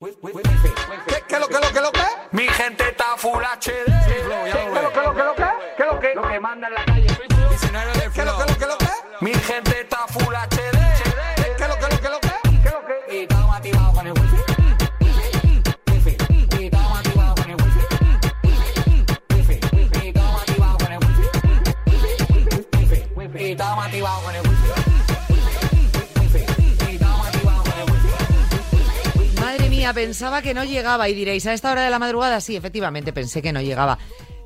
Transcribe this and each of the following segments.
¿Qué, qué lo que lo que lo que? Mi gente está full HD. ¿Qué lo que lo que lo que? ¿Qué lo que? Lo que manda en la calle. De ¿Qué lo que lo que lo que? Mi gente está full pensaba que no llegaba y diréis, a esta hora de la madrugada sí, efectivamente pensé que no llegaba.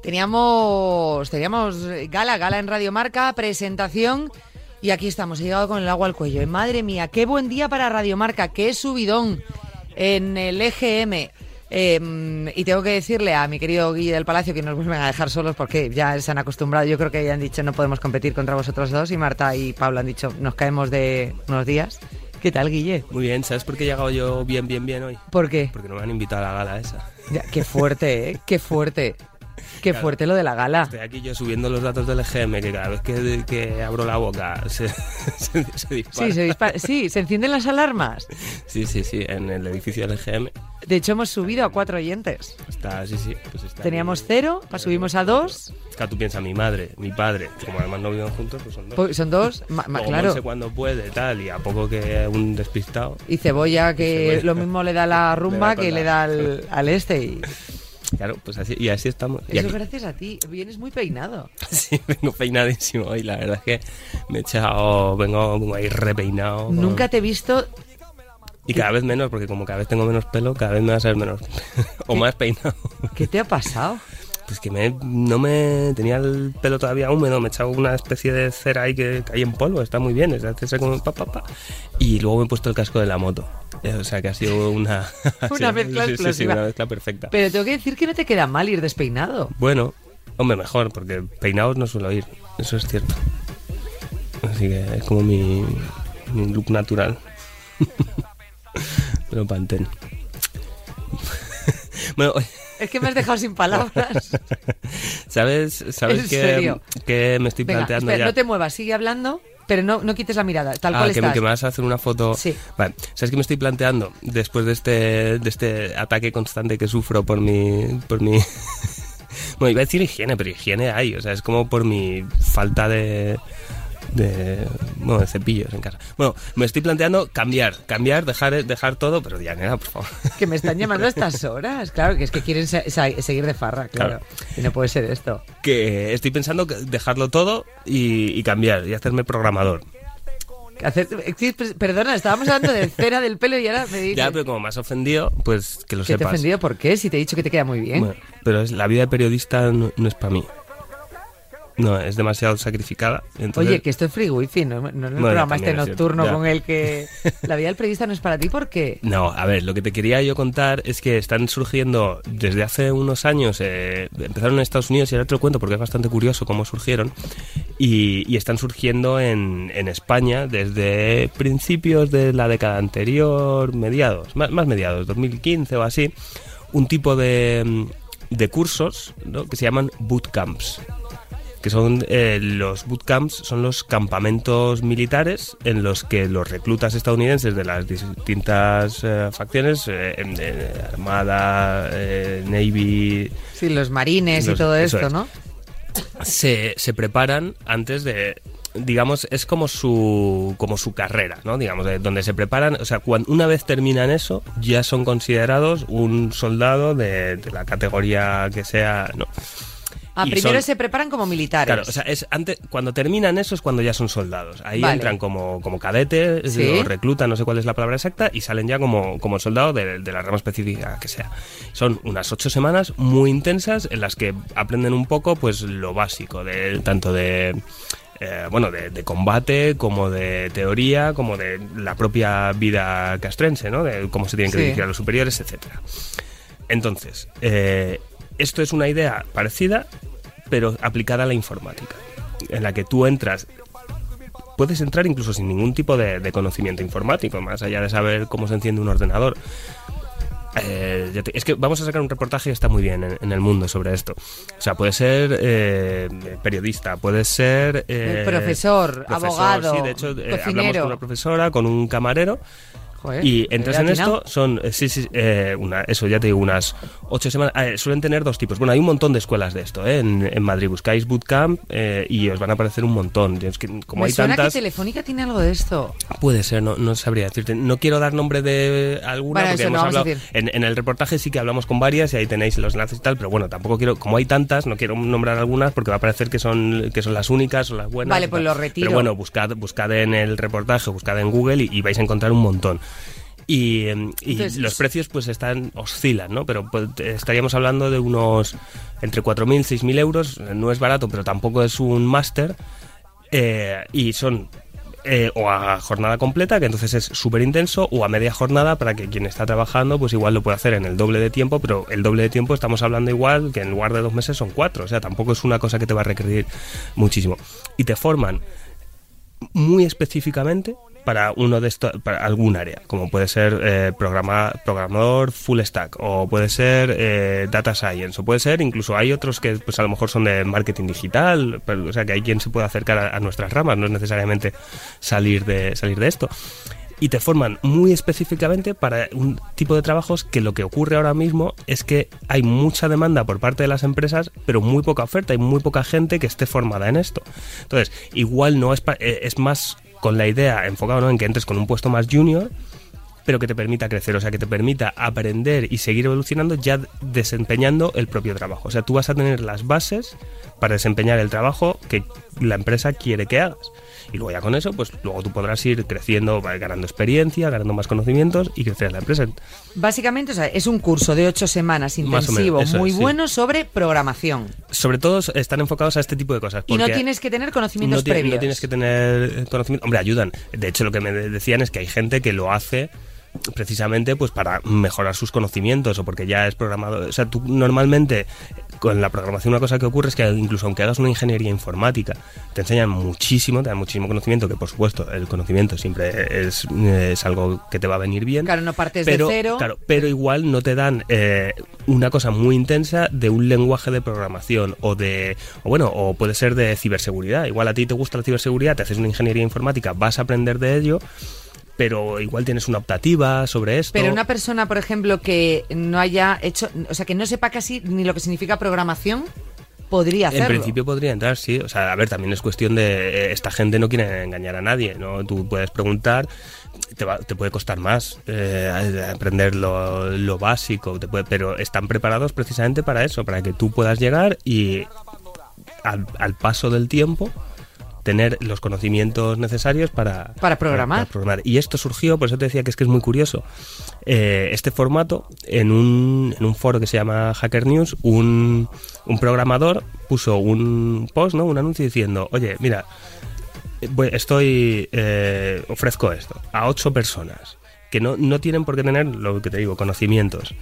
Teníamos, teníamos gala, gala en Radio Marca, presentación y aquí estamos, he llegado con el agua al cuello. Y madre mía, qué buen día para Radio Marca, qué subidón en el EGM. Eh, y tengo que decirle a mi querido Guille del Palacio que nos vuelven a dejar solos porque ya se han acostumbrado. Yo creo que ya han dicho no podemos competir contra vosotros dos y Marta y Pablo han dicho nos caemos de unos días. ¿Qué tal, Guille? Muy bien, ¿sabes por qué he llegado yo bien, bien, bien hoy? ¿Por qué? Porque no me han invitado a la gala esa. Ya, qué fuerte, ¿eh? Qué fuerte. Qué fuerte lo de la gala. Estoy aquí yo subiendo los datos del EGM, que cada vez que, que abro la boca se, se, se dispara. Sí, se dispara- sí, se encienden las alarmas. sí, sí, sí, en el edificio del EGM. De hecho, hemos subido a cuatro oyentes. Está, sí, sí. Pues está Teníamos cero, pa- subimos a dos. Es que tú piensas, mi madre, mi padre, como además no viven juntos, pues son dos. Pues son dos, Luego claro. Monse cuando puede, tal, y a poco que un despistado. Y cebolla, que Cebolla. lo mismo le da la rumba que la- le da al, al este. Y Claro, pues así, y así estamos. Y eso aquí- gracias a ti. Vienes muy peinado. Sí, vengo peinadísimo hoy, la verdad es que me he echado, vengo, vengo ahí repeinado. con- Nunca te he visto. Y cada vez menos, porque como cada vez tengo menos pelo, cada vez me va a ser menos. o más peinado. ¿Qué te ha pasado? Pues que me, no me. Tenía el pelo todavía húmedo, me he echado una especie de cera ahí que cae en polvo, está muy bien, es hacerse como pa, pa, pa. Y luego me he puesto el casco de la moto. Eh, O sea que ha sido una. Una mezcla sí, sí, sí, explosiva. una mezcla perfecta. Pero tengo que decir que no te queda mal ir despeinado. Bueno, hombre, mejor, porque peinados no suelo ir, eso es cierto. Así que es como mi, mi look natural. Pero pantén. bueno, Es que me has dejado sin palabras. ¿sabes, sabes ¿En que, serio? que me estoy Venga, planteando espera, ya? no te muevas, sigue hablando, pero no, no quites la mirada, tal Ah, cual que me, estás. que me vas a hacer una foto. Sí. Vale. ¿Sabes qué me estoy planteando? Después de este, de este ataque constante que sufro por mi. por mi. bueno, iba a decir higiene, pero higiene hay. O sea, es como por mi falta de. De. bueno, de cepillos en casa. Bueno, me estoy planteando cambiar, cambiar, dejar, dejar todo, pero Dianera, por favor. Que me están llamando a estas horas. Claro, que es que quieren se- seguir de farra, claro. Claro. Y no puede ser esto. que estoy pensando que dejarlo todo y, y cambiar y hacerme programador. Hacer, sí, pues, perdona, estábamos hablando de cera del pelo y ahora me dices... Ya, pero como me has ofendido, pues que lo ¿Que te he sepas. ofendido por qué? Si te he dicho que te queda muy bien. Bueno, pero es, la vida de periodista no, no es para mí. No, es demasiado sacrificada. entonces- Oye, que esto es free wifi, no, no es el programa este nocturno con el que la vida del periodista no es para ti, ¿por qué? No, a ver, lo que te quería yo contar es que están surgiendo desde hace unos años, eh, empezaron en Estados Unidos y ahora te lo cuento porque es bastante curioso cómo surgieron, y, y están surgiendo en, en España desde principios de la década anterior, mediados, más, más mediados, 2015 o así, un tipo de, de cursos ¿no? que se llaman bootcamps. Que son eh, los bootcamps, son los campamentos militares en los que los reclutas estadounidenses de las distintas eh, facciones, eh, en Armada, eh, Navy, Sí, los marines y todo esto, es. ¿no? se, se preparan antes de digamos es como su como su carrera no digamos de donde se preparan o sea cuando una vez terminan eso ya son considerados un soldado de, de la categoría que sea no Ah, primero son- se preparan como militares. Claro, o sea, es antes, cuando terminan eso es cuando ya son soldados. Ahí Vale. entran como, como cadetes, Sí. o reclutan, no sé cuál es la palabra exacta, y salen ya como, como soldados de, de la rama específica que sea. Son unas ocho semanas muy intensas en las que aprenden un poco pues lo básico, de tanto de eh, bueno, de, de combate, como de teoría, como de la propia vida castrense, ¿no? De cómo se tienen que Sí. dirigir a los superiores, etcétera. Entonces, eh, esto es una idea parecida, pero aplicada a la informática, en la que tú entras, puedes entrar incluso sin ningún tipo de, de conocimiento informático, más allá de saber cómo se enciende un ordenador. Eh, te- es que vamos a sacar un reportaje que está muy bien en, en el mundo sobre esto. O sea, puede ser eh, periodista, puede ser... eh, Profesor, abogado, Sí, de hecho, eh, hablamos con una profesora, con un camarero Joder, y entras en esto, son, eh, sí, sí, eh, una, eso ya te digo, unas ocho semanas. eh, suelen tener dos tipos. Bueno, hay un montón de escuelas de esto, ¿eh? En, en Madrid buscáis bootcamp eh, y os van a aparecer un montón. Es que, como Me hay suena tantas, que Telefónica tiene algo de esto. puede ser, no, no sabría decirte. No quiero dar nombre de alguna Bueno, porque no hemos a hablado. En, en el reportaje sí que hablamos con varias y ahí tenéis los enlaces y tal, pero bueno, tampoco quiero, como hay tantas, no quiero nombrar algunas porque va a parecer que son, que son las únicas o las buenas. Vale, pues lo retiro. Pero bueno, buscad, buscad en el reportaje, buscad en Google y, y vais a encontrar un montón. Y, y Entonces, los precios pues están oscilan, ¿no? Pero pues, estaríamos hablando de unos entre 4.000 y 6.000 euros. No es barato, pero tampoco es un máster. Eh, y son eh, o a jornada completa, que entonces es súper intenso, o a media jornada para que quien está trabajando pues igual lo puede hacer en el doble de tiempo, pero el doble de tiempo estamos hablando igual que en lugar de dos meses son cuatro. O sea, tampoco es una cosa que te va a requerir muchísimo. Y te forman muy específicamente para uno de para algún área como puede ser eh, programa, programador full stack o puede ser eh, data science o puede ser incluso hay otros que pues a lo mejor son de marketing digital pero, o sea que hay quien se puede acercar a, a nuestras ramas no es necesariamente salir de salir de esto y te forman muy específicamente para un tipo de trabajos que lo que ocurre ahora mismo es que hay mucha demanda por parte de las empresas, pero muy poca oferta, hay muy poca gente que esté formada en esto. Entonces, igual no es, eh, es más con la idea enfocado ¿no? en que entres con un puesto más junior, pero que te permita crecer, o sea, que te permita aprender y seguir evolucionando ya desempeñando el propio trabajo. O sea, tú vas a tener las bases para desempeñar el trabajo que la empresa quiere que hagas. Y luego ya con eso, pues luego tú podrás ir creciendo, ganando experiencia, ganando más conocimientos y crecer en la empresa. Básicamente, o sea, es un curso de ocho semanas menos, intensivo, muy es, sí. bueno sobre programación. Sobre todo están enfocados a este tipo de cosas. Y no tienes que tener conocimientos no, ti- no previos. tienes que tener conocimiento. Hombre, ayudan. De hecho, lo que me de- decían es que hay gente que lo hace precisamente pues para mejorar sus conocimientos o porque ya es programador. O sea, tú normalmente con la programación una cosa que ocurre es que incluso aunque hagas una ingeniería informática, te enseñan muchísimo, te dan muchísimo conocimiento, que por supuesto el conocimiento siempre es, es algo que te va a venir bien. Claro, no partes pero, de cero. Claro, pero igual no te dan eh, una cosa muy intensa de un lenguaje de programación o de, o bueno, o puede ser de ciberseguridad. Igual a ti te gusta la ciberseguridad, te haces una ingeniería informática, vas a aprender de ello, pero igual tienes una optativa sobre esto. Pero una persona, por ejemplo, que no haya hecho, o sea, que no sepa casi ni lo que significa programación, podría hacerlo. En principio podría entrar, sí. O sea, a ver, también es cuestión de. eh, Esta gente no quiere engañar a nadie, ¿no? Tú puedes preguntar, te, va- te puede costar más eh, aprender lo, lo básico, te puede- pero están preparados precisamente para eso, para que tú puedas llegar y al, al paso del tiempo tener los conocimientos necesarios para, Para programar. programar. Y esto surgió, por eso te decía que es que es muy curioso. Eh, este formato, en un, en un foro que se llama Hacker News, un, un programador puso un post, ¿no? un anuncio diciendo, oye, mira, estoy eh, ofrezco esto a ocho personas que no, no tienen por qué tener lo que te digo conocimientos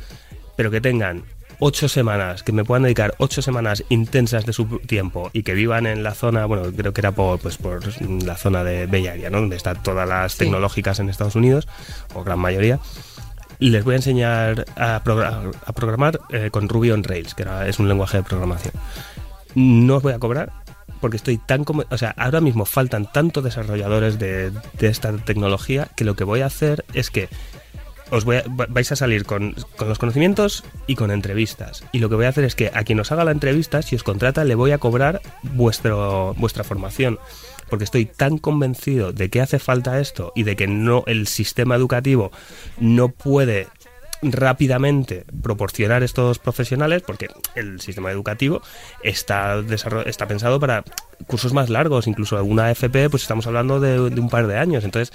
pero que tengan ocho semanas que me puedan dedicar ocho semanas intensas de su tiempo y que vivan en la zona bueno creo que era por pues por la zona de Bay Area ¿no? donde están todas las Sí. tecnológicas en Estados Unidos o gran mayoría les voy a enseñar a, progra- a programar eh, con Ruby on Rails que era- es un lenguaje de programación no os voy a cobrar porque estoy tan como, o sea, ahora mismo faltan tantos desarrolladores de, de esta tecnología que lo que voy a hacer es que os voy a- va- vais a salir con, con los conocimientos y con entrevistas. Y lo que voy a hacer es que a quien os haga la entrevista, si os contrata, le voy a cobrar vuestro, vuestra formación. Porque estoy tan convencido de que hace falta esto y de que no el sistema educativo no puede rápidamente proporcionar estos profesionales porque el sistema educativo está está pensado para cursos más largos incluso alguna FP pues estamos hablando de, de un par de años entonces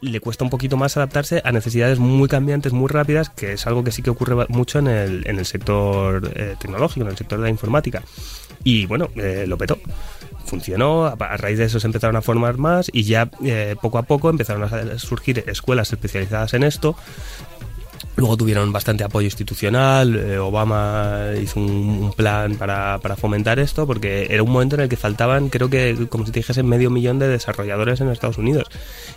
le cuesta un poquito más adaptarse a necesidades muy cambiantes, muy rápidas, que es algo que sí que ocurre mucho en el, en el sector eh, tecnológico, en el sector de la informática. Y bueno, eh, lo petó. Funcionó, a, a raíz de eso se empezaron a formar más y ya eh, poco a poco empezaron a surgir escuelas especializadas en esto. Luego tuvieron bastante apoyo institucional, eh, Obama hizo un, plan para, para fomentar esto, porque era un momento en el que faltaban, creo que, como si te dijese, medio millón de desarrolladores en Estados Unidos.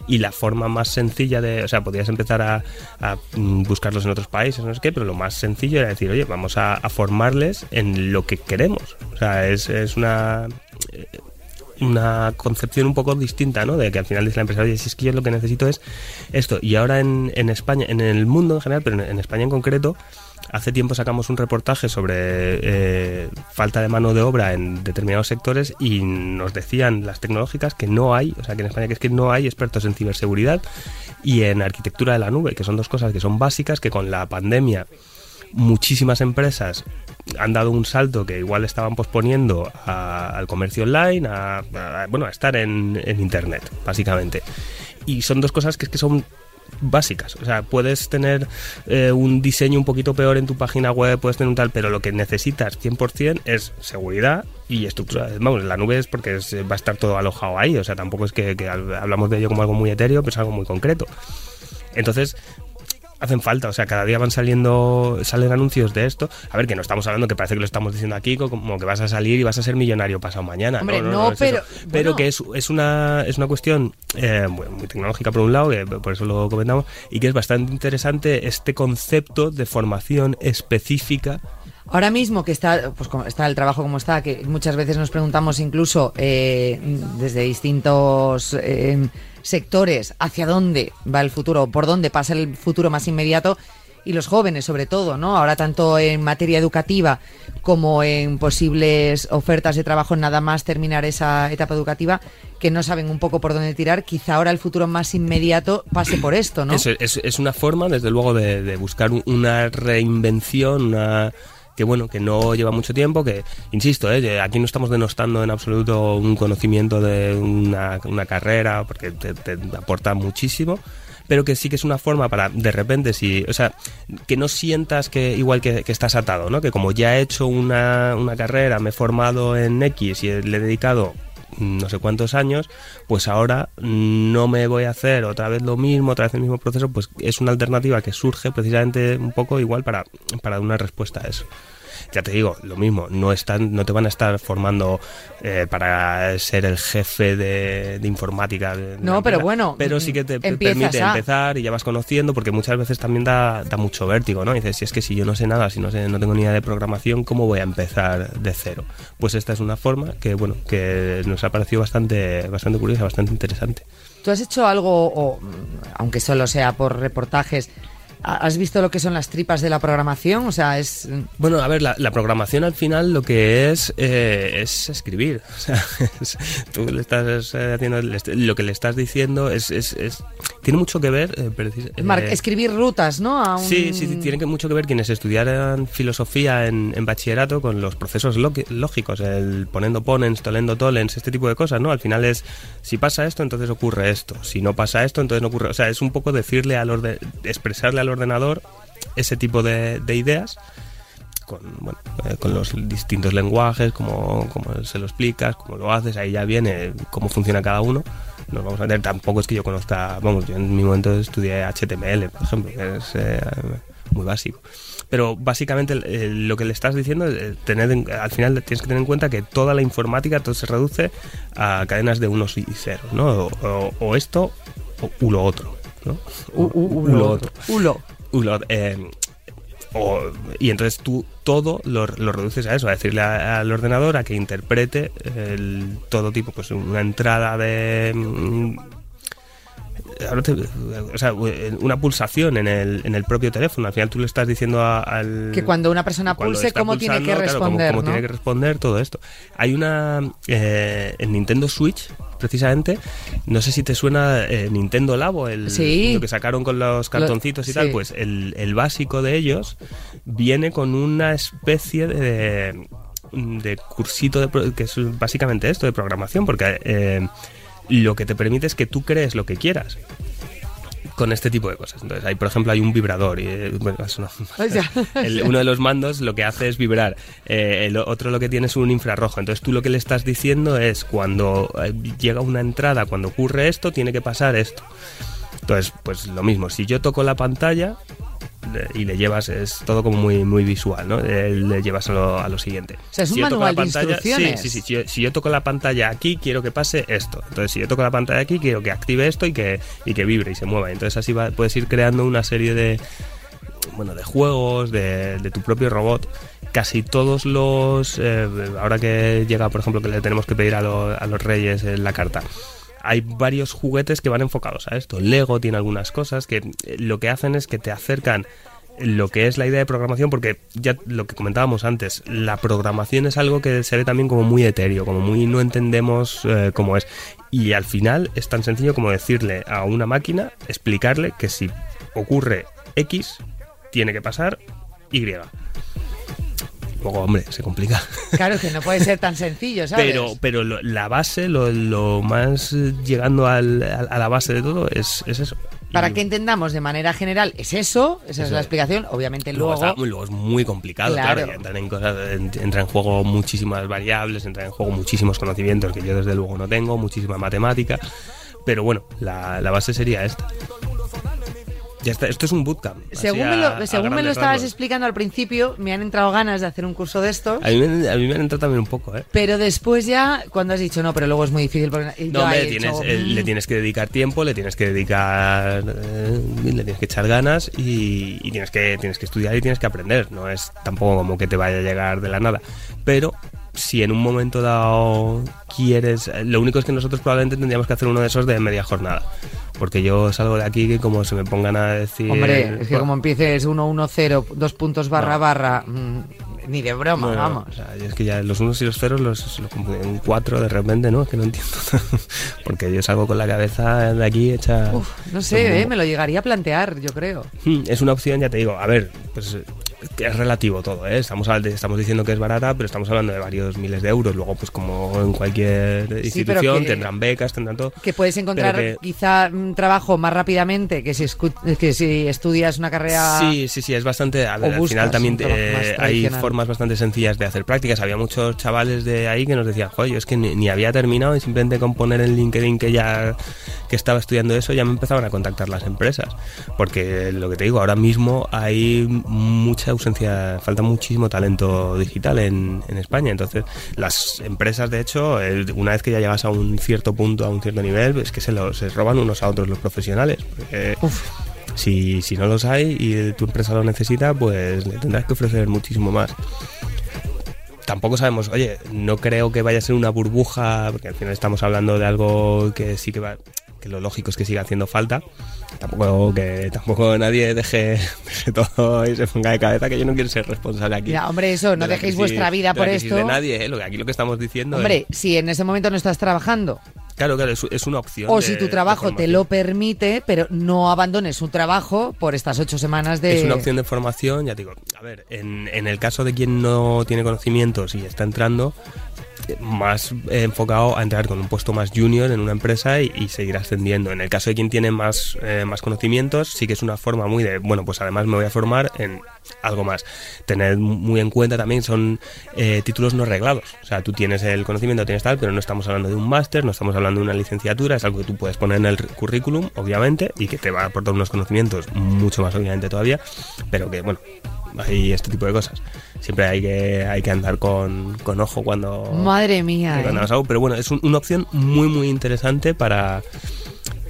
Y la forma más sencilla de, o sea, podías empezar a, a, mm, buscarlos en otros países, no sé qué, pero lo más sencillo era decir, oye, vamos a, a formarles en lo que queremos. O sea, es, es una... una concepción un poco distinta, ¿no? De que al final dice la empresa, oye, si es que yo lo que necesito es esto. Y ahora en, en España, en el mundo en general, pero en, en España en concreto, hace tiempo sacamos un reportaje sobre eh, falta de mano de obra en determinados sectores y nos decían las tecnológicas que no hay, o sea, que en España que es que no hay expertos en ciberseguridad y en arquitectura de la nube, que son dos cosas que son básicas que con la pandemia muchísimas empresas han dado un salto que igual estaban posponiendo a- al comercio online, a, bueno, a estar en, en internet, básicamente. Y son dos cosas que es que son básicas. O sea, puedes tener eh, un diseño un poquito peor en tu página web, puedes tener un tal, pero lo que necesitas 100% es seguridad y estructura. Vamos, la nube es porque es- va a estar todo alojado ahí. O sea, tampoco es que, que hablamos de ello como algo muy etéreo, pero es algo muy concreto. Entonces, hacen falta, o sea, cada día van saliendo, salen anuncios de esto. A ver, que no estamos hablando que parece que lo estamos diciendo aquí, co- como que vas a salir y vas a ser millonario pasado mañana. Hombre, no, no, pero- eso. Pero bueno. que es, es una es una cuestión eh, muy, muy tecnológica por un lado, que por eso lo comentamos, y que es bastante interesante este concepto de formación específica. Ahora mismo que está, pues está el trabajo como está, que muchas veces nos preguntamos incluso eh, desde distintos eh, sectores hacia dónde va el futuro, por dónde pasa el futuro más inmediato y los jóvenes sobre todo, ¿no? Ahora tanto en materia educativa como en posibles ofertas de trabajo nada más terminar esa etapa educativa que no saben un poco por dónde tirar, quizá ahora el futuro más inmediato pase por esto, ¿no? Eso es, es una forma, desde luego, de, de buscar un- una reinvención, una que bueno, que no lleva mucho tiempo, que, insisto, eh, aquí no estamos denostando en absoluto un conocimiento de una, carrera, porque te, te aporta muchísimo, pero que sí que es una forma para, de repente, si, o sea, que no sientas que igual que, que estás atado, ¿no? Que como ya he hecho una, una carrera, me he formado en X y le he dedicado no sé cuántos años, pues ahora no me voy a hacer otra vez lo mismo, otra vez el mismo proceso, pues es una alternativa que surge precisamente un poco igual para, para una respuesta a eso. Ya te digo, lo mismo, no están, no te van a estar formando eh, para ser el jefe de, de informática. de No, pero bueno, pero sí que te, empiezas permite a- empezar y ya vas conociendo, porque muchas veces también da, da mucho vértigo, ¿no? Y dices, si es que si yo no sé nada, si no sé, no tengo ni idea de programación, ¿cómo voy a empezar de cero? Pues esta es una forma que, bueno, que nos ha parecido bastante, bastante curiosa, bastante interesante. ¿Tú has hecho algo, o, mm, aunque solo sea por reportajes, has visto lo que son las tripas de la programación? O sea, es... Bueno, a ver, la, la programación al final lo que es eh, es escribir. O sea, es- tú le estás eh, haciendo, lo que le estás diciendo es, es- es- tiene mucho que ver. eh, precis- eh, escribir rutas, ¿no? A un- Sí, sí, tiene que mucho que ver quienes estudiaran filosofía en, en bachillerato con los procesos lógicos, el poniendo ponens, tolendo tolens, este tipo de cosas, ¿no? Al final es, si pasa esto, entonces ocurre esto, si no pasa esto, entonces no ocurre, o sea, es un poco decirle al orde expresarle al ordenador ese tipo de, de ideas con, bueno, eh, con los distintos lenguajes, como, como se lo explicas, cómo lo haces, ahí ya viene cómo funciona cada uno. Nos vamos a ver, tampoco es que yo conozca, vamos, yo en mi momento estudié HTML, por ejemplo, que es eh, muy básico. Pero básicamente eh, lo que le estás diciendo es eh, tener en- al final tienes que tener en cuenta que toda la informática todo se reduce a cadenas de unos y ceros, ¿no? O, o- o esto o u lo otro, ¿no? U- u- eh, o- y entonces tú todo lo, lo reduces a eso, a decirle a- al ordenador a que interprete el, todo tipo, pues una entrada de... mm, ahora te- o sea, una pulsación en el, en el propio teléfono. Al final tú le estás diciendo a- al... Que cuando una persona cuando pulse, cómo tiene que pulsando, claro, cómo- responder, cómo ¿no? tiene que responder, todo esto. Hay una... eh, en Nintendo Switch, precisamente, no sé si te suena eh, Nintendo Labo, el, Sí. lo que sacaron con los cartoncitos y tal, sí. pues el, el básico de ellos viene con una especie de, de cursito de, que es básicamente esto de programación, porque eh, lo que te permite es que tú crees lo que quieras con este tipo de cosas. Entonces, hay, por ejemplo, hay un vibrador y eh, bueno, eso no- O sea, el- uno de los mandos lo que hace es vibrar. Eh, el otro lo que tiene es un infrarrojo. Entonces tú lo que le estás diciendo es cuando eh, llega una entrada, cuando ocurre esto, tiene que pasar esto. Entonces, pues lo mismo, si yo toco la pantalla y le llevas, es todo como muy, muy visual, ¿no? Eh, le llevas a lo, a lo siguiente. O sea, es un Si yo toco manual de la pantalla- instrucciones. Sí, sí, sí. Si yo, si yo toco la pantalla aquí, quiero que pase esto. Entonces, si yo toco la pantalla aquí, quiero que active esto y que, y que vibre y se mueva. Entonces, así va, puedes ir creando una serie de, bueno, de juegos, de, de tu propio robot, casi todos los, eh, ahora que llega, por ejemplo, que le tenemos que pedir a, lo- a los reyes en la carta, hay varios juguetes que van enfocados a esto. Lego tiene algunas cosas que eh, lo que hacen es que te acercan lo que es la idea de programación, porque ya lo que comentábamos antes, la programación es algo que se ve también como muy etéreo, como muy no entendemos eh, cómo es. Y al final es tan sencillo como decirle a una máquina, explicarle que si ocurre X, tiene que pasar Y. Luego, hombre, se complica. Claro que no puede ser tan sencillo, ¿sabes? Pero, pero lo- la base, lo, lo más eh, llegando al- a, la base de todo es, es eso. Para que entendamos de manera general, es eso, esa es Eso la es. explicación. Obviamente Luego, luego, está- luego es muy complicado, Claro. claro. entran en cosas, en- entra en juego muchísimas variables, entra en juego muchísimos conocimientos que yo desde luego no tengo, muchísima matemática. Pero bueno, la, la base sería esta. Ya está, esto es un bootcamp. según a- me lo, a según me lo grandes estabas explicando al principio, me han entrado ganas de hacer un curso de estos. A mí, me, a mí me han entrado también un poco, ¿eh? Pero después ya, cuando has dicho no, pero luego es muy difícil. Porque No, hombre, tienes, hecho, eh, le mm, tienes que dedicar tiempo, le tienes que dedicar, eh, le tienes que echar ganas y, y tienes que tienes que estudiar y tienes que aprender. No es tampoco como que te vaya a llegar de la nada, pero si en un momento dado quieres, eh, lo único es que nosotros probablemente tendríamos que hacer uno de esos de media jornada, porque yo salgo de aquí que como se me pongan a decir, Hombre, es que como empieces 1-1-0, dos puntos barra No. barra, mm, ni de broma, bueno, vamos. o sea, es que ya los unos y los ceros los, los en cuatro de repente, ¿no? Es que no entiendo. Porque yo salgo con la cabeza de aquí hecha. Uf, no sé, eh, me lo llegaría a plantear, yo creo. Hmm, Es una opción, ya te digo. A ver, pues que es relativo todo, ¿eh? Estamos, estamos diciendo que es barata, pero estamos hablando de varios miles de euros. Luego, pues como en cualquier institución, que- tendrán becas, tendrán todo. Que puedes encontrar que- quizá un trabajo más rápidamente que si, que si estudias una carrera... Sí, sí, sí, es bastante. A ver, al final también eh, hay formas bastante sencillas de hacer prácticas. Había muchos chavales de ahí que nos decían, joder, yo es que ni, ni había terminado y simplemente con poner en LinkedIn que ya que estaba estudiando eso ya me empezaban a contactar las empresas. Porque lo que te digo, ahora mismo hay mucha ausencia, falta muchísimo talento digital en, en España. Entonces, las empresas, de hecho, una vez que ya llegas a un cierto punto, a un cierto nivel, es que se, los, se roban unos a otros los profesionales. Porque, si, si no los hay y tu empresa lo necesita, pues le tendrás que ofrecer muchísimo más. Tampoco sabemos, oye, no creo que vaya a ser una burbuja, porque al final estamos hablando de algo que sí que va, que lo lógico es que siga haciendo falta. Tampoco que tampoco nadie deje, deje todo y se ponga de cabeza que yo no quiero ser responsable aquí. Mira, hombre, eso, no de dejéis crisis- vuestra vida de por esto. De nadie, ¿eh? Aquí lo que estamos diciendo. Hombre, es- si en ese momento no estás trabajando claro, claro, es, es una opción. o de- si tu trabajo te lo permite, pero no abandones un trabajo por estas ocho semanas de... Es una opción de formación, ya te digo. A ver, en, en el caso de quien no tiene conocimientos y está entrando, más eh, enfocado a entrar con un puesto más junior en una empresa y, seguir ascendiendo. En el caso de quien tiene más, eh, más conocimientos, sí que es una forma muy de, bueno, pues además me voy a formar en algo más. Tener muy en cuenta también son eh, títulos no reglados. O sea, tú tienes el conocimiento, tienes tal, pero no estamos hablando de un máster, no estamos hablando de una licenciatura, es algo que tú puedes poner en el currículum, obviamente, y que te va a aportar unos conocimientos mucho más, obviamente, todavía, pero que, bueno, hay este tipo de cosas. Siempre hay que, hay que andar con, con ojo cuando, Madre mía, cuando ¿eh? algo, pero bueno, es un- una opción muy, muy interesante para,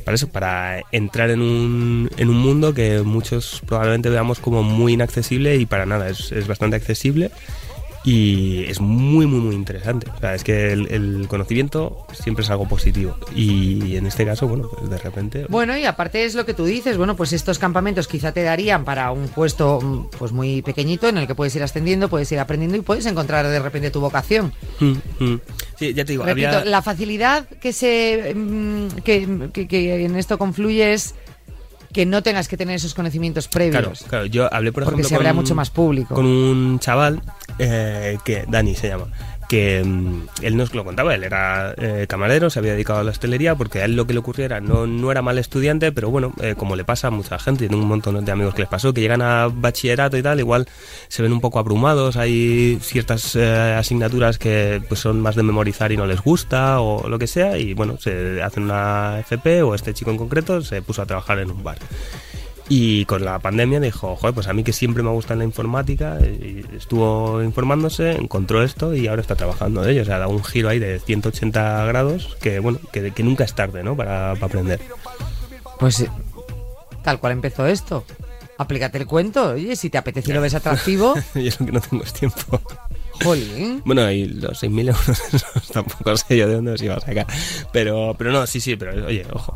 para eso, para entrar en un, en un mundo que muchos probablemente veamos como muy inaccesible y para nada, es, es bastante accesible y es muy, muy, muy interesante. O sea, es que el, el conocimiento siempre es algo positivo y en este caso, bueno, pues de repente... Bueno, y aparte es lo que tú dices, bueno, pues estos campamentos quizá te darían para un puesto mm, pues muy pequeñito en el que puedes ir ascendiendo, puedes ir aprendiendo y puedes encontrar de repente tu vocación. Mm, mm. Sí, ya te digo, Repito, había... la facilidad que se que, que- que en esto confluye es que no tengas que tener esos conocimientos previos. Claro, claro, yo hablé por Porque ejemplo se habrá con- mucho más público. Con un chaval eh, que Dani se llama, que mm, él nos lo contaba, él era eh, camarero, se había dedicado a la hostelería porque a él lo que le ocurriera no, no era mal estudiante, pero bueno, eh, como le pasa a mucha gente, tengo un montón de amigos que les pasó, que llegan a bachillerato y tal, igual se ven un poco abrumados, hay ciertas eh, asignaturas que pues son más de memorizar y no les gusta o lo que sea, y bueno, se hacen una FP o este chico en concreto se puso a trabajar en un bar. Y con la pandemia dijo, joder, pues a mí que siempre me gusta la informática, y estuvo informándose, encontró esto y ahora está trabajando de ello. O sea, da un giro ahí de 180 grados que, bueno, que, que nunca es tarde, ¿no? Para, para aprender. Pues eh, tal cual empezó esto. Aplícate el cuento. Oye, si te apetece y lo ves atractivo, Yo lo que no tengo es tiempo. jolín. Bueno, y los 6.000 euros tampoco sé yo de dónde los iba a sacar. Pero, pero no, sí, sí, pero oye, ojo.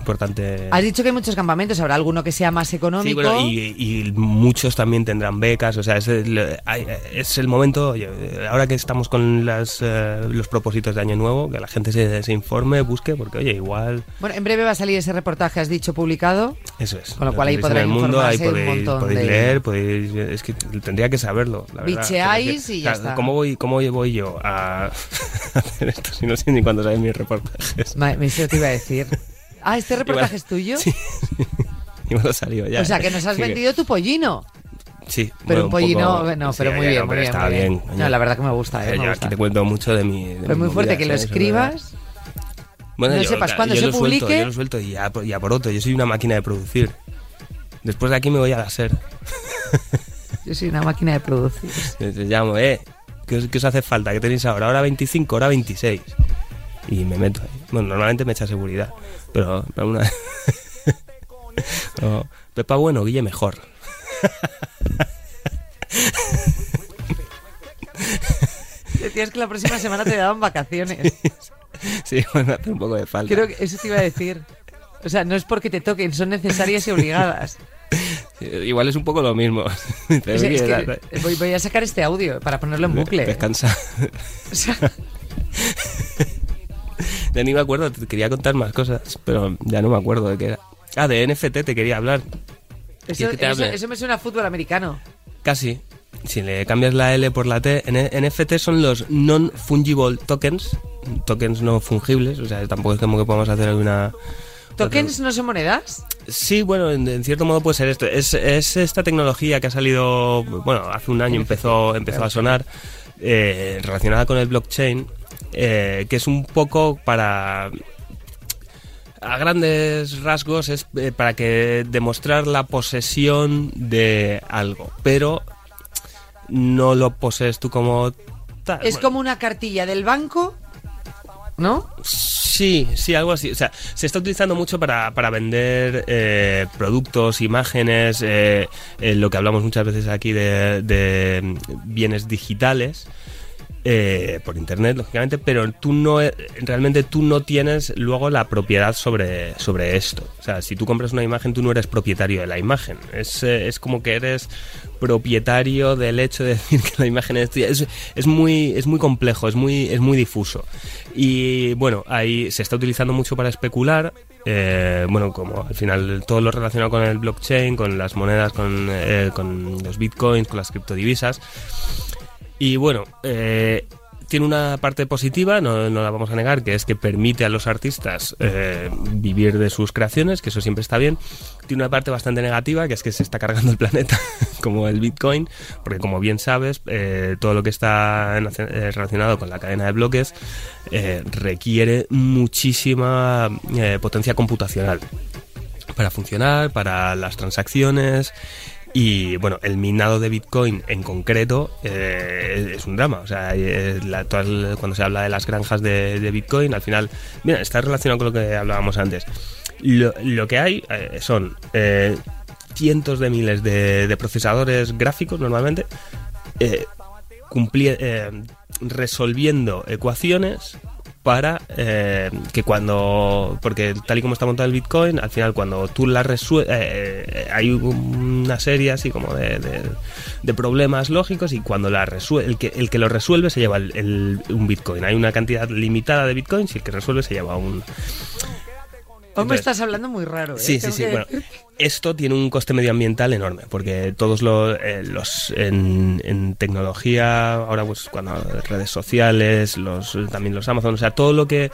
Importante. Has dicho que hay muchos campamentos, habrá alguno que sea más económico. Sí, bueno, y, y muchos también tendrán becas, o sea, es el, es el momento, ahora que estamos con las, eh, los propósitos de Año Nuevo, que la gente se, se informe, busque, porque oye, igual, Bueno, en breve va a salir ese reportaje, has dicho, publicado. eso es. Con lo cual ahí tenéis en podrán el mundo, ahí informarse un podéis, montón podéis de- leer, podéis, es que tendría que saberlo, la verdad. Bicheáis y ya está. ¿Cómo voy, cómo voy yo a hacer esto si no sé ni cuándo salen mis reportajes? Ma- Eso te iba a decir. Ah, ¿este reportaje Igual- es tuyo? Sí, igual ha salido ya. O sea, que nos has Sí vendido tu pollino. Sí, Pero bueno, un pollino, poco- no, sí, pero muy oye, bien, no, muy bien. está muy bien. bien. No, la verdad que me gusta, eh, Eh, me yo gusta. aquí te cuento mucho de mi. de Pero es muy fuerte que lo ¿sabes? escribas. Bueno, no yo, sepas cuándo yo se lo suelto, publique. yo lo suelto y ya, y a por otro. Yo soy una máquina de producir. Después de aquí me voy a la SER. Yo soy una máquina de producir. Te te llamo, eh. ¿Qué os, qué os hace falta? ¿Qué tenéis ahora? Hora 25, hora 26. Y me meto ahí. Bueno, normalmente me echa seguridad. Pero alguna vez. No, Pepa bueno, Guille mejor. Decías que la próxima semana te daban vacaciones. Sí, bueno, hace un poco de falta. Creo que eso te iba a decir. O sea, no es porque te toquen, son necesarias y obligadas. Igual es un poco lo mismo. Dice, O sea, es "Oye, que da- voy, voy a sacar este audio para ponerlo en bucle. Descansa. O sea, Ya ni me acuerdo, te quería contar más cosas, pero ya no me acuerdo de qué era. Ah, de NFT te quería hablar. eso, ¿Quieres que te eso- hable? eso me suena a fútbol americano. Casi. Si le cambias la L por la T, NFT son los non-fungible tokens, tokens no fungibles, o sea, tampoco es como que podamos hacer una... ¿Tokens no son monedas? Sí, bueno, en, en cierto modo puede ser esto. Es, es esta tecnología que ha salido, bueno, hace un año empezó, empezó a sonar, eh, relacionada con el blockchain, eh, que es un poco para... A grandes rasgos es eh, para que demostrar la posesión de algo, pero no lo posees tú como tal. Es Bueno, como una cartilla del banco, ¿no? Sí, sí, algo así. O sea, se está utilizando mucho para, para vender eh, productos, imágenes, eh, lo que hablamos muchas veces aquí de, de bienes digitales. Eh, por internet, lógicamente, pero tú no eh, realmente tú no tienes luego la propiedad sobre, sobre esto. O sea, si tú compras una imagen, tú no eres propietario de la imagen. Es, eh, es como que eres propietario del hecho de decir que la imagen es tuya. Es, muy, es muy complejo, es muy, es muy difuso. Y bueno, ahí se está utilizando mucho para especular. bueno, como al final todo lo relacionado con el blockchain, con las monedas, con, con los bitcoins, con las criptodivisas. Y bueno, eh, tiene una parte positiva, no, no la vamos a negar, que es que permite a los artistas eh, vivir de sus creaciones, que eso siempre está bien. Tiene una parte bastante negativa, que es que se está cargando el planeta, como el Bitcoin, porque como bien sabes, eh, todo lo que está relacionado con la cadena de bloques requiere muchísima potencia computacional para funcionar, para las transacciones. Y bueno, el minado de Bitcoin en concreto eh, es un drama. O sea, eh, cuando se habla de las granjas de, Bitcoin, al final, mira, está relacionado con lo que hablábamos antes. Lo, que hay eh, son eh, cientos de miles de, de procesadores gráficos normalmente eh, cumpli- eh, resolviendo ecuaciones para eh, que cuando porque tal y como está montado el Bitcoin al final cuando tú la resuelves hay una serie así como de, problemas lógicos y cuando la el que el que lo resuelve se lleva el- un Bitcoin. Hay una cantidad limitada de Bitcoins y el que resuelve se lleva un Hombre, Entonces- estás hablando muy raro. ¿eh? Sí, sí, sí. que Bueno, esto tiene un coste medioambiental enorme, porque todos eh, los en, en tecnología, ahora pues cuando redes sociales, los también los Amazon, o sea, todo lo que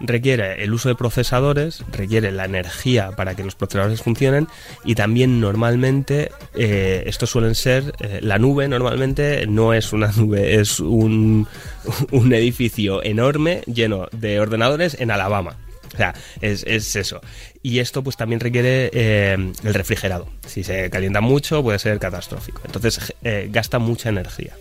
requiere el uso de procesadores requiere la energía para que los procesadores funcionen y también normalmente eh, estos suelen ser eh, la nube normalmente no es una nube, es un, un edificio enorme lleno de ordenadores en Alabama. O sea, es, es eso. Y esto pues también requiere eh, el refrigerado. Si se calienta mucho puede ser catastrófico. Entonces eh, gasta mucha energía.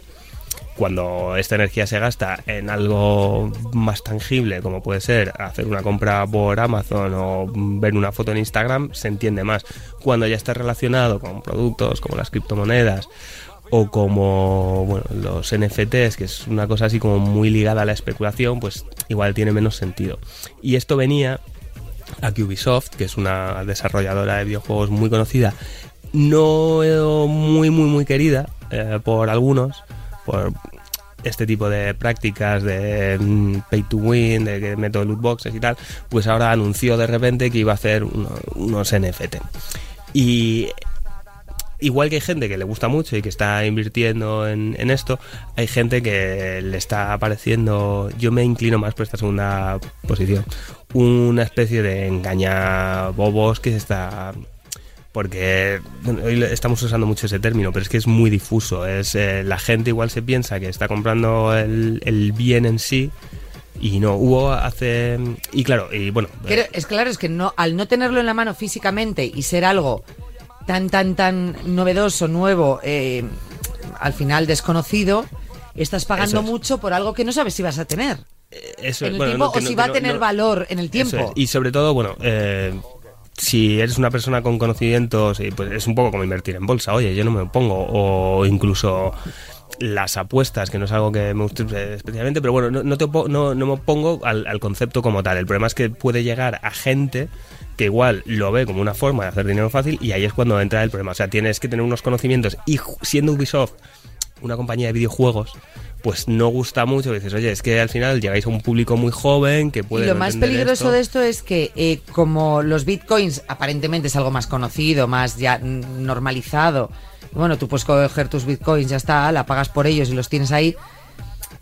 cuando esta energía se gasta en algo más tangible, como puede ser hacer una compra por Amazon o ver una foto en Instagram, se entiende más. Cuando ya está relacionado con productos como las criptomonedas o como bueno, los NFTs, que es una cosa así como muy ligada a la especulación, pues igual tiene menos sentido. Y esto venía a que Ubisoft, que es una desarrolladora de videojuegos muy conocida, no muy muy muy querida eh, por algunos, por este tipo de prácticas de mm, pay to win, de que meto loot boxes y tal, pues ahora anunció de repente que iba a hacer uno- unos NFT. Y igual que hay gente que le gusta mucho y que está invirtiendo en, en esto, hay gente que le está pareciendo, yo me inclino más por esta segunda posición, una especie de engaña bobos que se está porque bueno, hoy estamos usando mucho ese término, pero es que es muy difuso. Es eh, la gente igual se piensa que está comprando el, el bien en sí y no. Hubo hace y claro y bueno. Pero eh, es claro, es que no, al no tenerlo en la mano físicamente y ser algo tan, tan, tan novedoso, nuevo, eh, al final desconocido, estás pagando es. mucho por algo que no sabes si vas a tener eso en el bueno, tiempo no, o no- si va a tener valor en el tiempo. es. Y sobre todo, bueno, eh, si eres una persona con conocimientos, pues es un poco como invertir en bolsa. Oye, yo no me opongo. O incluso las apuestas, que no es algo que me guste eh, especialmente, pero bueno, no, no, te opo- no, no me opongo al, al concepto como tal. El problema es que puede llegar a gente que igual lo ve como una forma de hacer dinero fácil y ahí es cuando entra el problema. O sea, tienes que tener unos conocimientos y siendo Ubisoft una compañía de videojuegos, pues no gusta mucho. Dices, oye, es que al final llegáis a un público muy joven que puede. Y lo no más peligroso esto. de esto es que eh, como los bitcoins aparentemente es algo más conocido, más ya normalizado, bueno, tú puedes coger tus bitcoins, ya está, la pagas por ellos y los tienes ahí,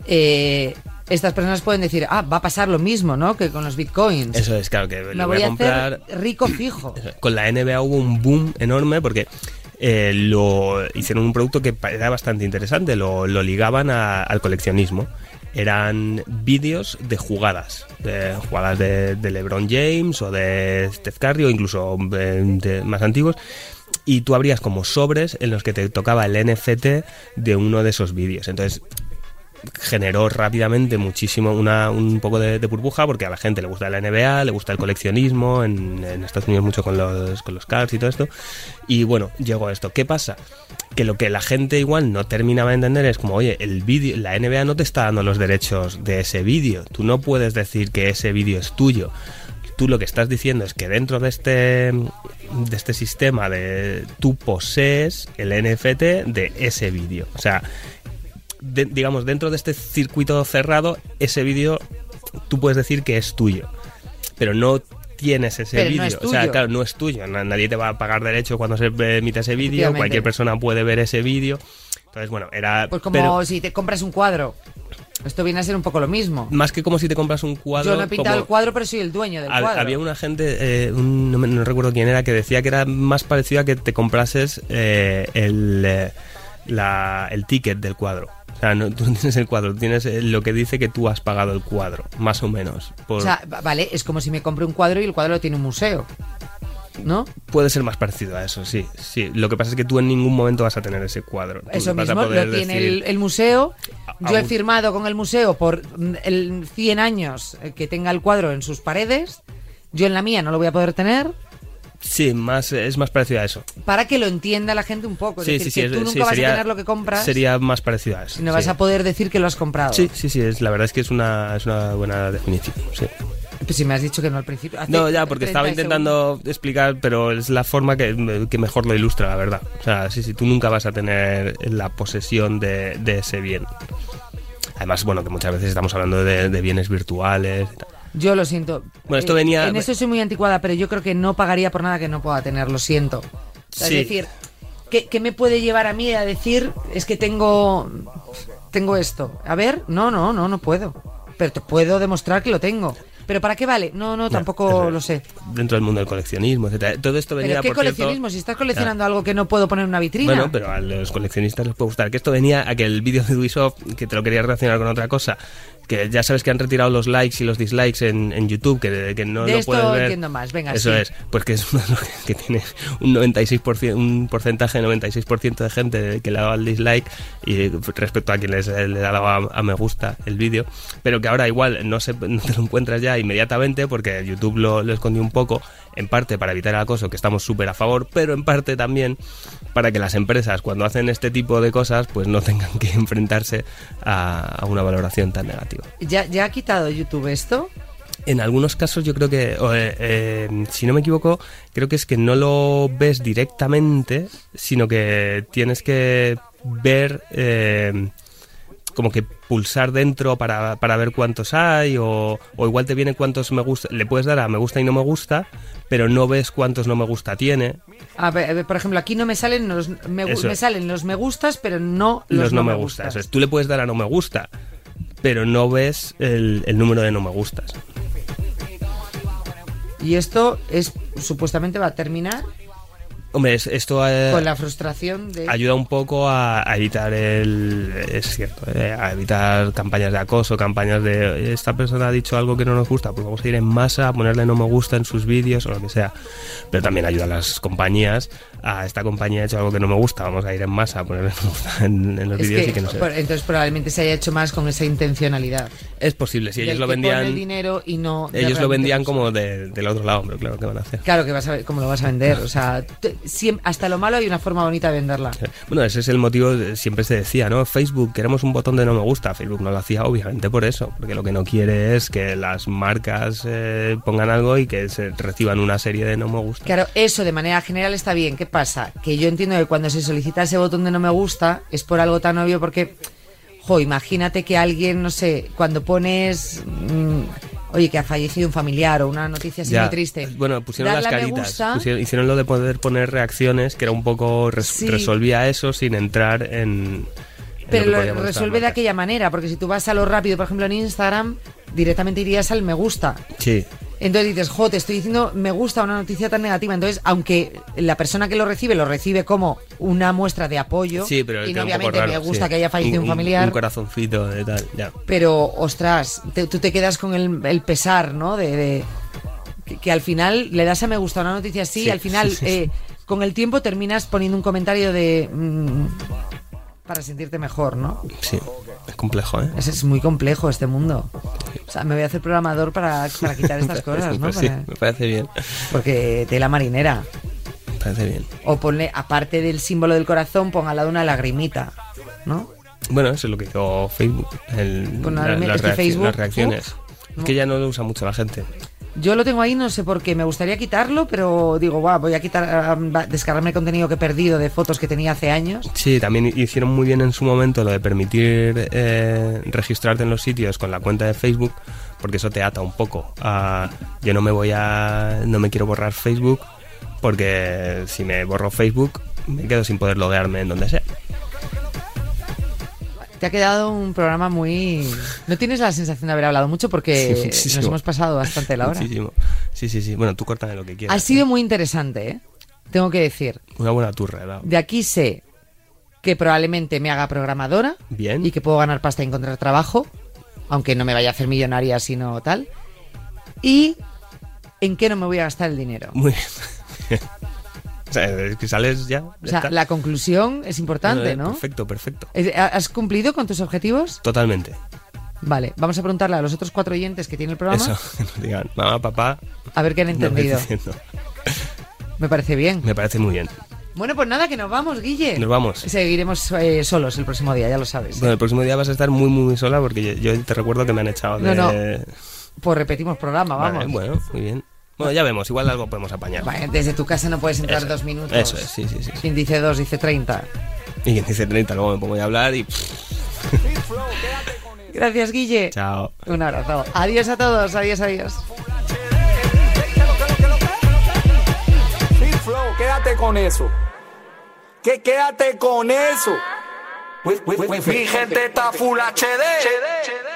eh, estas personas pueden decir, ah, va a pasar lo mismo, ¿no? Que con los bitcoins. Eso es, claro, que Me lo voy a comprar. hacer rico fijo. Con la NBA hubo un boom enorme porque eh, lo hicieron un producto que era bastante interesante, lo, lo ligaban a- al coleccionismo. Eran vídeos de jugadas, de jugadas de, de LeBron James o de Steph Curry o incluso eh, de más antiguos. Y tú abrías como sobres en los que te tocaba el NFT de uno de esos vídeos. Entonces generó rápidamente muchísimo una, un poco de, burbuja porque a la gente le gusta la NBA, le gusta el coleccionismo, en, en Estados Unidos mucho con los, con los cards y todo esto. Y bueno, llegó esto. ¿Qué pasa? Que lo que la gente igual no terminaba de entender es como, oye, el vídeo, la NBA no te está dando los derechos de ese vídeo. Tú no puedes decir que ese vídeo es tuyo. Tú lo que estás diciendo es que dentro de este, de este sistema de tú posees el NFT de ese vídeo. O sea, de- digamos, dentro de este circuito cerrado, ese vídeo tú puedes decir que es tuyo, pero no tienes ese no vídeo. es o sea, claro, no es tuyo. Na- Nadie te va a pagar derecho cuando se emite ese vídeo. Cualquier persona puede ver ese vídeo. Entonces, bueno, era. Pues como pero si te compras un cuadro. Esto viene a ser un poco lo mismo. más que como si te compras un cuadro. Yo no he pintado como- el cuadro, pero soy el dueño del Hab- cuadro. Había una gente, eh, un- no, me- no recuerdo quién era, que decía que era más parecido a que te comprases eh, el, eh, la- el ticket del cuadro. O sea, no, tú no tienes el cuadro, tienes eh, lo que dice que tú has pagado el cuadro, más o menos. Por- O sea, va- vale, es como si me compre un cuadro y el cuadro lo tiene un museo. ¿No? puede ser más parecido a eso, sí, sí. Lo que pasa es que tú en ningún momento vas a tener ese cuadro. Tú Eso mismo, lo tiene decir- el, el museo. Yo he firmado con el museo por mm, el 100 años eh, que tenga el cuadro en sus paredes. Yo en la mía no lo voy a poder tener. Sí, más, es más parecido a eso. Para que lo entienda la gente un poco. Es Sí, decir, sí, sí. que es- tú nunca sí, vas sería- a tener lo que compras Sería más parecido a eso. y no sí. vas a poder decir que lo has comprado. Sí, sí, sí, es, la verdad es que es una, es una buena definición. Sí. Pues si me has dicho que no al principio. No, ya, porque 30 estaba intentando explicar, pero es la forma que, que mejor lo ilustra, la verdad. O sea, sí, sí, tú nunca vas a tener la posesión de, de ese bien. Además, bueno, que muchas veces estamos hablando de, de bienes virtuales. y tal. Yo lo siento. Bueno, esto Eh, venía- En eso soy muy anticuada, pero yo creo que no pagaría por nada que no pueda tener, lo siento. Sí. Es decir, ¿qué, qué me puede llevar a mí a decir es que tengo, tengo esto? A ver, no, no, no, no puedo. Pero te puedo demostrar que lo tengo. ¿Pero para qué vale? No, no, tampoco lo sé. Dentro del mundo del coleccionismo, etcétera. Todo esto venía ¿Pero qué por cierto- coleccionismo? Si estás coleccionando algo que no puedo poner en una vitrina. Bueno, pero a los coleccionistas les puede gustar. Que esto venía a que el vídeo de Ubisoft, que te lo quería relacionar con otra cosa, que ya sabes que han retirado los likes y los dislikes en, en YouTube, que, que no De lo esto puedes ver. entiendo más, venga, Eso sí. es, pues que es que tiene un 96%, un porcentaje de 96% de gente que le ha dado al dislike y respecto a quien les, le ha dado a, a me gusta el vídeo, pero que ahora igual no, se, no te lo encuentras ya inmediatamente porque YouTube lo, lo escondió un poco, en parte para evitar el acoso, que estamos súper a favor, pero en parte también para que las empresas cuando hacen este tipo de cosas pues no tengan que enfrentarse a, a una valoración tan negativa. ¿Ya, ¿Ya ha quitado YouTube esto? En algunos casos yo creo que, o, eh, eh, si no me equivoco, creo que es que no lo ves directamente, sino que tienes que ver, eh, como que pulsar dentro para, para ver cuántos hay, o, o igual te viene cuántos me gusta, le puedes dar a me gusta y no me gusta, pero no ves cuántos no me gusta tiene, A ver, a ver, por ejemplo, aquí no me salen los me, me salen los me gustas, pero no los, los, no, me gusta. gustas. Tú le puedes dar a no me gusta, pero no ves el, el número de no me gustas. Y esto es supuestamente va a terminar Hombre, es- esto... eh, con la frustración de ayuda un poco a, a evitar el es cierto eh, a evitar campañas de acoso campañas de esta persona ha dicho algo que no nos gusta pues vamos a ir en masa a ponerle no me gusta en sus vídeos o lo que sea. Pero también ayuda a las compañías a esta compañía ha hecho algo que no me gusta vamos a ir en masa a ponerle no me gusta en, en los vídeos y que no sé por- entonces probablemente se haya hecho más con esa intencionalidad. es posible si ellos lo pone el vendían dinero y no ellos lo vendían como de- del otro lado pero claro que van a hacer Claro que vas a ver cómo lo vas a vender, o sea, te- hasta lo malo hay una forma bonita de venderla. Bueno, ese es el motivo, eh, siempre se decía, ¿no? Facebook, queremos un botón de no me gusta. Facebook no lo hacía obviamente por eso, porque lo que no quiere es que las marcas eh, pongan algo y que se reciban una serie de no me gusta. Claro, eso de manera general está bien. ¿Qué pasa? Que yo entiendo que cuando se solicita ese botón de no me gusta es por algo tan obvio porque, jo, imagínate que alguien, no sé, cuando pones, mm, oye, que ha fallecido un familiar o una noticia así Ya. muy triste. Bueno, pusieron darle las caritas, gusta, pusieron- hicieron lo de poder poner reacciones, que era un poco res- Sí. resolvía eso sin entrar en. pero lo mostrar resuelve de aquella manera, porque si tú vas a lo rápido, por ejemplo, en Instagram, directamente irías al me gusta. Sí, Entonces dices, jo, te estoy diciendo, me gusta una noticia tan negativa. Entonces, aunque la persona que lo recibe lo recibe como una muestra de apoyo, sí, pero y un obviamente raro, me gusta sí. que haya fallecido un, familiar, Un corazoncito de tal, ya. pero ostras, te- tú te quedas con el, el pesar, ¿no? De, de- que, que al final le das a me gusta una noticia así, Sí, y al final, eh, con el tiempo terminas poniendo un comentario de. mm, para sentirte mejor, ¿no? Sí, es complejo, ¿eh? Es, es muy complejo este mundo. O sea, me voy a hacer programador para, para quitar estas cosas, ¿no? Pues sí, Para- me parece bien. porque tela marinera. Me parece bien. O ponle, aparte del símbolo del corazón, pon al lado una lagrimita, ¿no? Bueno, eso es lo que hizo Facebook. el- Pues no, la- las, Facebook, las reacciones. uf, es que ya no lo usa mucho la gente. Yo lo tengo ahí, no sé por qué. Me gustaría quitarlo, pero digo, guau, voy a quitar, descargarme el contenido que he perdido de fotos que tenía hace años. Sí, también hicieron muy bien en su momento lo de permitir eh, registrarte en los sitios con la cuenta de Facebook, porque eso te ata un poco yo no me voy a no me quiero borrar Facebook porque si me borro Facebook me quedo sin poder loguearme en donde sea. Te ha quedado un programa muy... No tienes la sensación de haber hablado mucho porque Sí, nos hemos pasado bastante la hora. Muchísimo. Sí, sí, sí. Bueno, tú córtame lo que quieras. Ha sido muy interesante, ¿eh? Tengo que decir. Una buena turra, dado. De aquí sé que probablemente me haga programadora Bien. y que puedo ganar pasta y encontrar trabajo, aunque no me vaya a hacer millonaria sino tal. Y en qué no me voy a gastar el dinero. Muy bien. Sea, que sales ya. O sea, está. la conclusión es importante, Eh, ¿no? Perfecto, perfecto. ¿Has cumplido con tus objetivos? Totalmente. Vale, vamos a preguntarle a los otros cuatro oyentes que tiene el programa Eso, que nos digan, mamá, papá, a ver qué han no entendido. diciendo. Me parece bien. Me parece muy bien. Bueno, pues nada, que nos vamos, Guille. Nos vamos. Seguiremos eh, solos el próximo día, ya lo sabes. Bueno, el próximo día vas a estar muy, muy sola porque yo, yo te recuerdo que me han echado de... No, Pues repetimos programa, Vale, vamos. bueno, muy bien. Bueno, ya vemos, igual algo podemos apañar. Vale, desde tu casa no puedes entrar Eso dos minutos. eso es, sí, sí, sí. Quien dice dos, dice 30. Y quien dice 30, luego me pongo a hablar y... Gracias, Guille. chao. Un abrazo. Adiós a todos, adiós, adiós. Quédate con eso. Que quédate con eso. Mi gente está full HD.